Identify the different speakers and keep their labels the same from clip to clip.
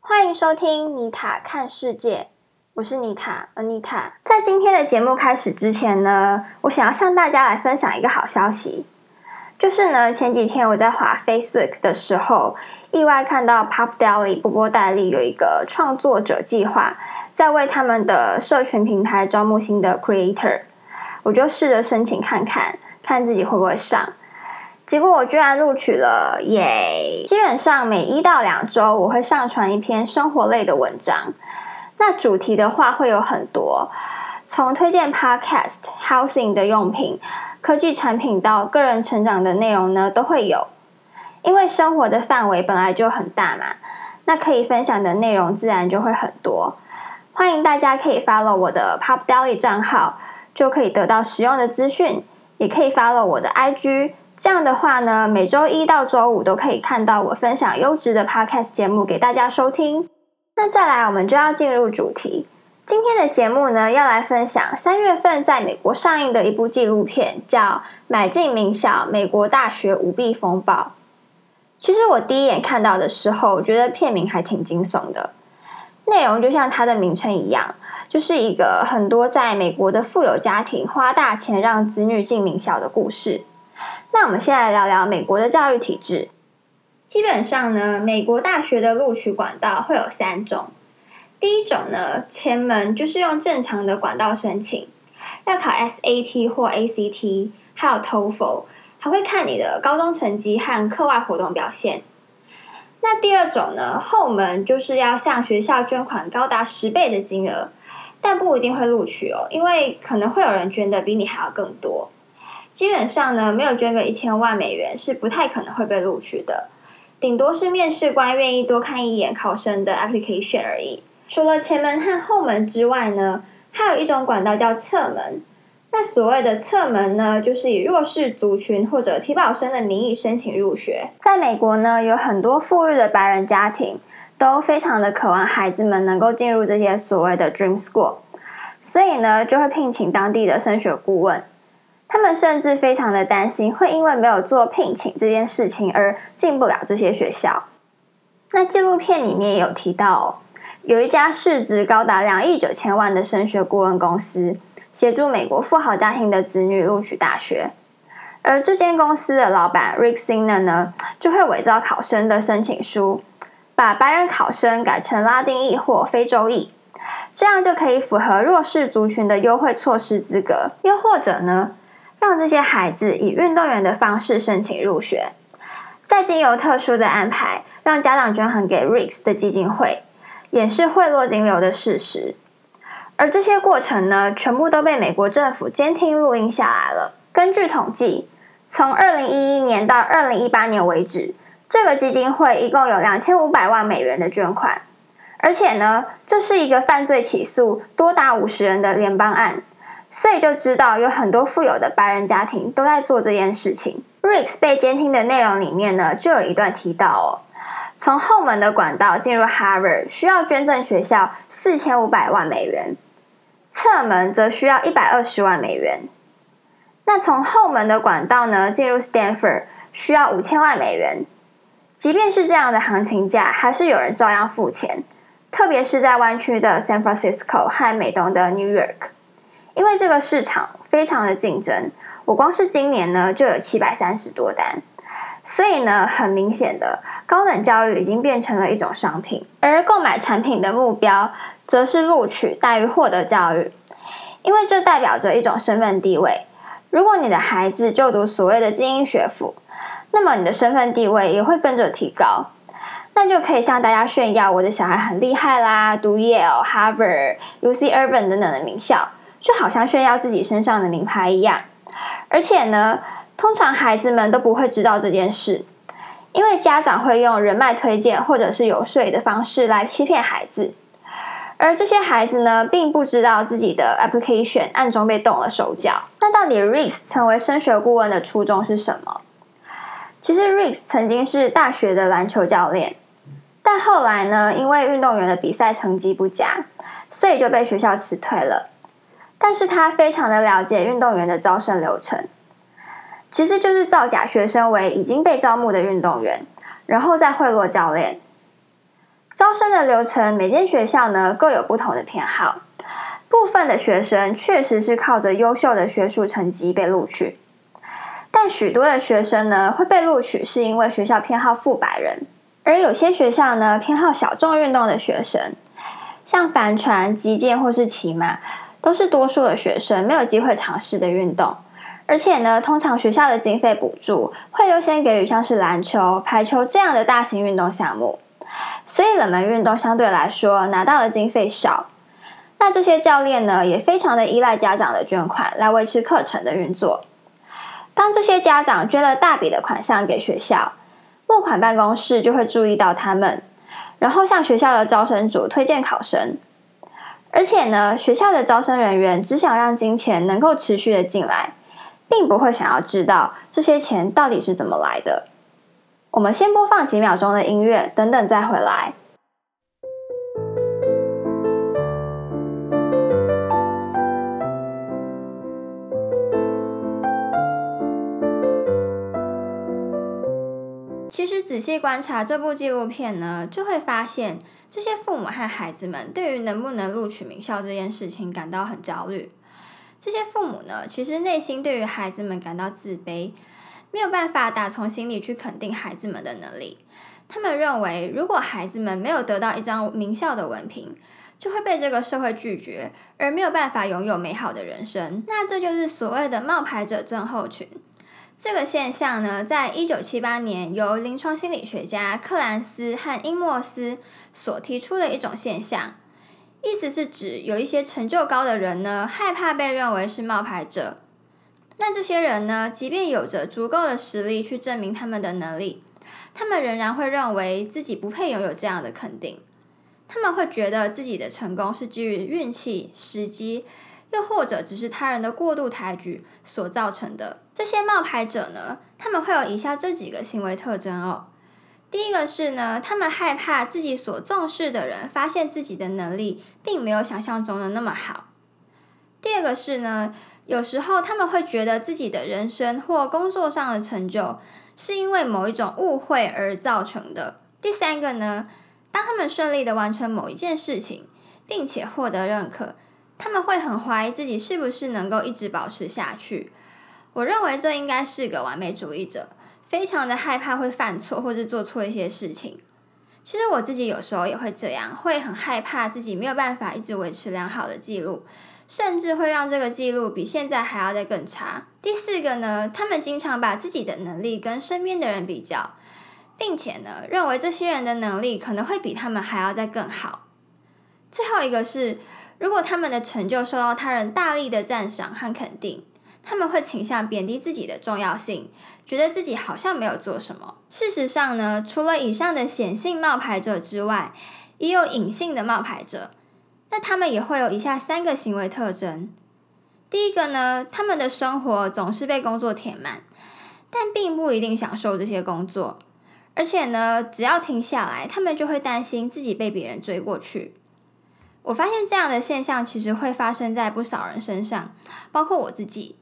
Speaker 1: 欢迎收听妮塔看世界，我是妮塔，Anita。在今天的节目开始之前呢，我想要向大家来分享一个好消息，就是呢，前几天我在滑 Facebook 的时候，意外看到 Pop Daily 波波代理有一个创作者计划，在为他们的社群平台招募新的 Creator，我就试着申请看看，看自己会不会上。结果我居然录取了，耶！基本上每一到两周我会上传一篇生活类的文章，那主题的话会有很多，从推荐 Podcast、Housing 的用品、科技产品到个人成长的内容呢，都会有。因为生活的范围本来就很大嘛，那可以分享的内容自然就会很多。欢迎大家可以 follow 我的 Pop Daily 账号，就可以得到实用的资讯，也可以 follow 我的 IG。这样的话呢，每周一到周五都可以看到我分享优质的 podcast 节目给大家收听。那再来，我们就要进入主题。今天的节目呢，要来分享三月份在美国上映的一部纪录片，叫《买进名校：美国大学舞弊风暴》。其实我第一眼看到的时候，觉得片名还挺惊悚的。内容就像它的名称一样，就是一个很多在美国的富有家庭花大钱让子女进名校的故事。那我们先来聊聊美国的教育体制。基本上呢，美国大学的录取管道会有三种。第一种呢，前门就是用正常的管道申请，要考 SAT 或 ACT，还有 TOEFL，还会看你的高中成绩和课外活动表现。那第二种呢，后门就是要向学校捐款高达十倍的金额，但不一定会录取哦，因为可能会有人捐的比你还要更多。基本上呢，没有捐个一千万美元是不太可能会被录取的，顶多是面试官愿意多看一眼考生的 application 而已。除了前门和后门之外呢，还有一种管道叫侧门。那所谓的侧门呢，就是以弱势族群或者提保生的名义申请入学。在美国呢，有很多富裕的白人家庭都非常的渴望孩子们能够进入这些所谓的 dream school，所以呢，就会聘请当地的升学顾问。他们甚至非常的担心，会因为没有做聘请这件事情而进不了这些学校。那纪录片里面也有提到，有一家市值高达两亿九千万的升学顾问公司，协助美国富豪家庭的子女录取大学。而这间公司的老板 Rick Singer 呢，就会伪造考生的申请书，把白人考生改成拉丁裔或非洲裔，这样就可以符合弱势族群的优惠措施资格。又或者呢？让这些孩子以运动员的方式申请入学，再经由特殊的安排，让家长捐款给 Rix 的基金会，掩饰贿赂金流的事实。而这些过程呢，全部都被美国政府监听录音下来了。根据统计，从二零一一年到二零一八年为止，这个基金会一共有两千五百万美元的捐款。而且呢，这是一个犯罪起诉多达五十人的联邦案。所以就知道有很多富有的白人家庭都在做这件事情。Rix 被监听的内容里面呢，就有一段提到哦，从后门的管道进入 Harvard 需要捐赠学校四千五百万美元，侧门则需要一百二十万美元。那从后门的管道呢进入 Stanford 需要五千万美元。即便是这样的行情价，还是有人照样付钱，特别是在湾区的 San Francisco 和美东的 New York。因为这个市场非常的竞争，我光是今年呢就有七百三十多单，所以呢，很明显的高等教育已经变成了一种商品，而购买产品的目标则是录取大于获得教育，因为这代表着一种身份地位。如果你的孩子就读所谓的精英学府，那么你的身份地位也会跟着提高，那就可以向大家炫耀我的小孩很厉害啦，读 Yale、Harvard、UC Urban 等等的名校。就好像炫耀自己身上的名牌一样，而且呢，通常孩子们都不会知道这件事，因为家长会用人脉推荐或者是游说的方式来欺骗孩子，而这些孩子呢，并不知道自己的 application 暗中被动了手脚。那到底 Rex 成为升学顾问的初衷是什么？其实 Rex 曾经是大学的篮球教练，但后来呢，因为运动员的比赛成绩不佳，所以就被学校辞退了。但是他非常的了解运动员的招生流程，其实就是造假学生为已经被招募的运动员，然后再贿赂教练。招生的流程，每间学校呢各有不同的偏好。部分的学生确实是靠着优秀的学术成绩被录取，但许多的学生呢会被录取，是因为学校偏好富百人，而有些学校呢偏好小众运动的学生，像帆船、击剑或是骑马，都是多数的学生没有机会尝试的运动。而且呢，通常学校的经费补助会优先给予像是篮球、排球这样的大型运动项目，所以冷门运动相对来说拿到的经费少。那这些教练呢，也非常的依赖家长的捐款来维持课程的运作。当这些家长捐了大笔的款项给学校，募款办公室就会注意到他们，然后向学校的招生组推荐考生。而且呢，学校的招生人员只想让金钱能够持续的进来，并不会想要知道这些钱到底是怎么来的。我们先播放几秒钟的音乐，等等再回来。仔细观察这部纪录片呢，就会发现这些父母和孩子们对于能不能录取名校这件事情感到很焦虑。这些父母呢，其实内心对于孩子们感到自卑，没有办法打从心里去肯定孩子们的能力。他们认为，如果孩子们没有得到一张名校的文凭，就会被这个社会拒绝，而没有办法拥有美好的人生。那这就是所谓的冒牌者症候群。这个现象呢，在一九七八年由临床心理学家克兰斯和英莫斯所提出的一种现象，意思是指有一些成就高的人呢，害怕被认为是冒牌者。那这些人呢，即便有着足够的实力去证明他们的能力，他们仍然会认为自己不配拥有这样的肯定。他们会觉得自己的成功是基于运气、时机。又或者只是他人的过度抬举所造成的。这些冒牌者呢，他们会有以下这几个行为特征哦。第一个是呢，他们害怕自己所重视的人发现自己的能力并没有想象中的那么好。第二个是呢，有时候他们会觉得自己的人生或工作上的成就是因为某一种误会而造成的。第三个呢，当他们顺利的完成某一件事情，并且获得认可。他们会很怀疑自己是不是能够一直保持下去。我认为这应该是个完美主义者，非常的害怕会犯错或者做错一些事情。其实我自己有时候也会这样，会很害怕自己没有办法一直维持良好的记录，甚至会让这个记录比现在还要再更差。第四个呢，他们经常把自己的能力跟身边的人比较，并且呢，认为这些人的能力可能会比他们还要再更好。最后一个是。如果他们的成就受到他人大力的赞赏和肯定，他们会倾向贬低自己的重要性，觉得自己好像没有做什么。事实上呢，除了以上的显性冒牌者之外，也有隐性的冒牌者。那他们也会有以下三个行为特征：第一个呢，他们的生活总是被工作填满，但并不一定享受这些工作，而且呢，只要停下来，他们就会担心自己被别人追过去。我发现这样的现象其实会发生在不少人身上，包括我自己。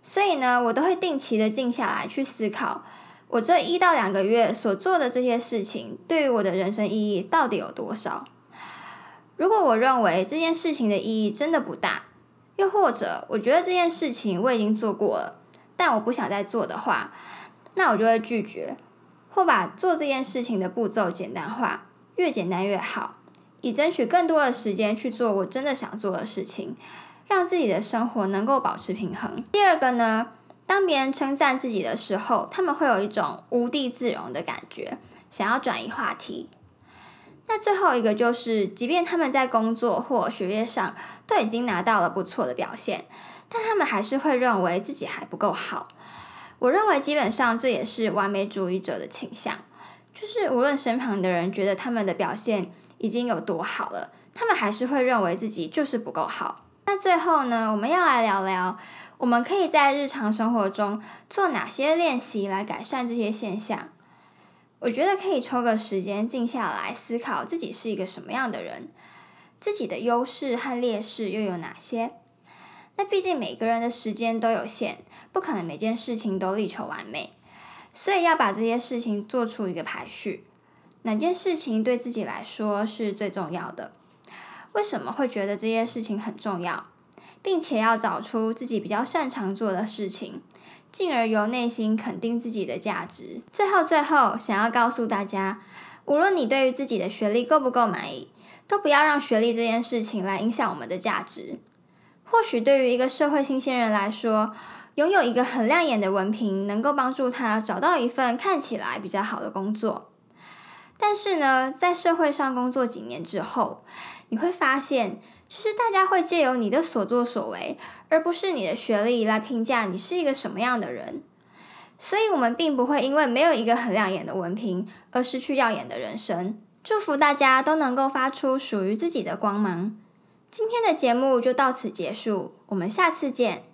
Speaker 1: 所以呢，我都会定期的静下来去思考，我这一到两个月所做的这些事情，对于我的人生意义到底有多少？如果我认为这件事情的意义真的不大，又或者我觉得这件事情我已经做过了，但我不想再做的话，那我就会拒绝，或把做这件事情的步骤简单化，越简单越好。以争取更多的时间去做我真的想做的事情，让自己的生活能够保持平衡。第二个呢，当别人称赞自己的时候，他们会有一种无地自容的感觉，想要转移话题。那最后一个就是，即便他们在工作或学业上都已经拿到了不错的表现，但他们还是会认为自己还不够好。我认为基本上这也是完美主义者的倾向，就是无论身旁的人觉得他们的表现。已经有多好了，他们还是会认为自己就是不够好。那最后呢，我们要来聊聊，我们可以在日常生活中做哪些练习来改善这些现象？我觉得可以抽个时间静下来思考自己是一个什么样的人，自己的优势和劣势又有哪些？那毕竟每个人的时间都有限，不可能每件事情都力求完美，所以要把这些事情做出一个排序。哪件事情对自己来说是最重要的？为什么会觉得这些事情很重要？并且要找出自己比较擅长做的事情，进而由内心肯定自己的价值。最后，最后想要告诉大家，无论你对于自己的学历够不够满意，都不要让学历这件事情来影响我们的价值。或许对于一个社会新鲜人来说，拥有一个很亮眼的文凭，能够帮助他找到一份看起来比较好的工作。但是呢，在社会上工作几年之后，你会发现，其实大家会借由你的所作所为，而不是你的学历来评价你是一个什么样的人。所以，我们并不会因为没有一个很亮眼的文凭而失去耀眼的人生。祝福大家都能够发出属于自己的光芒。今天的节目就到此结束，我们下次见。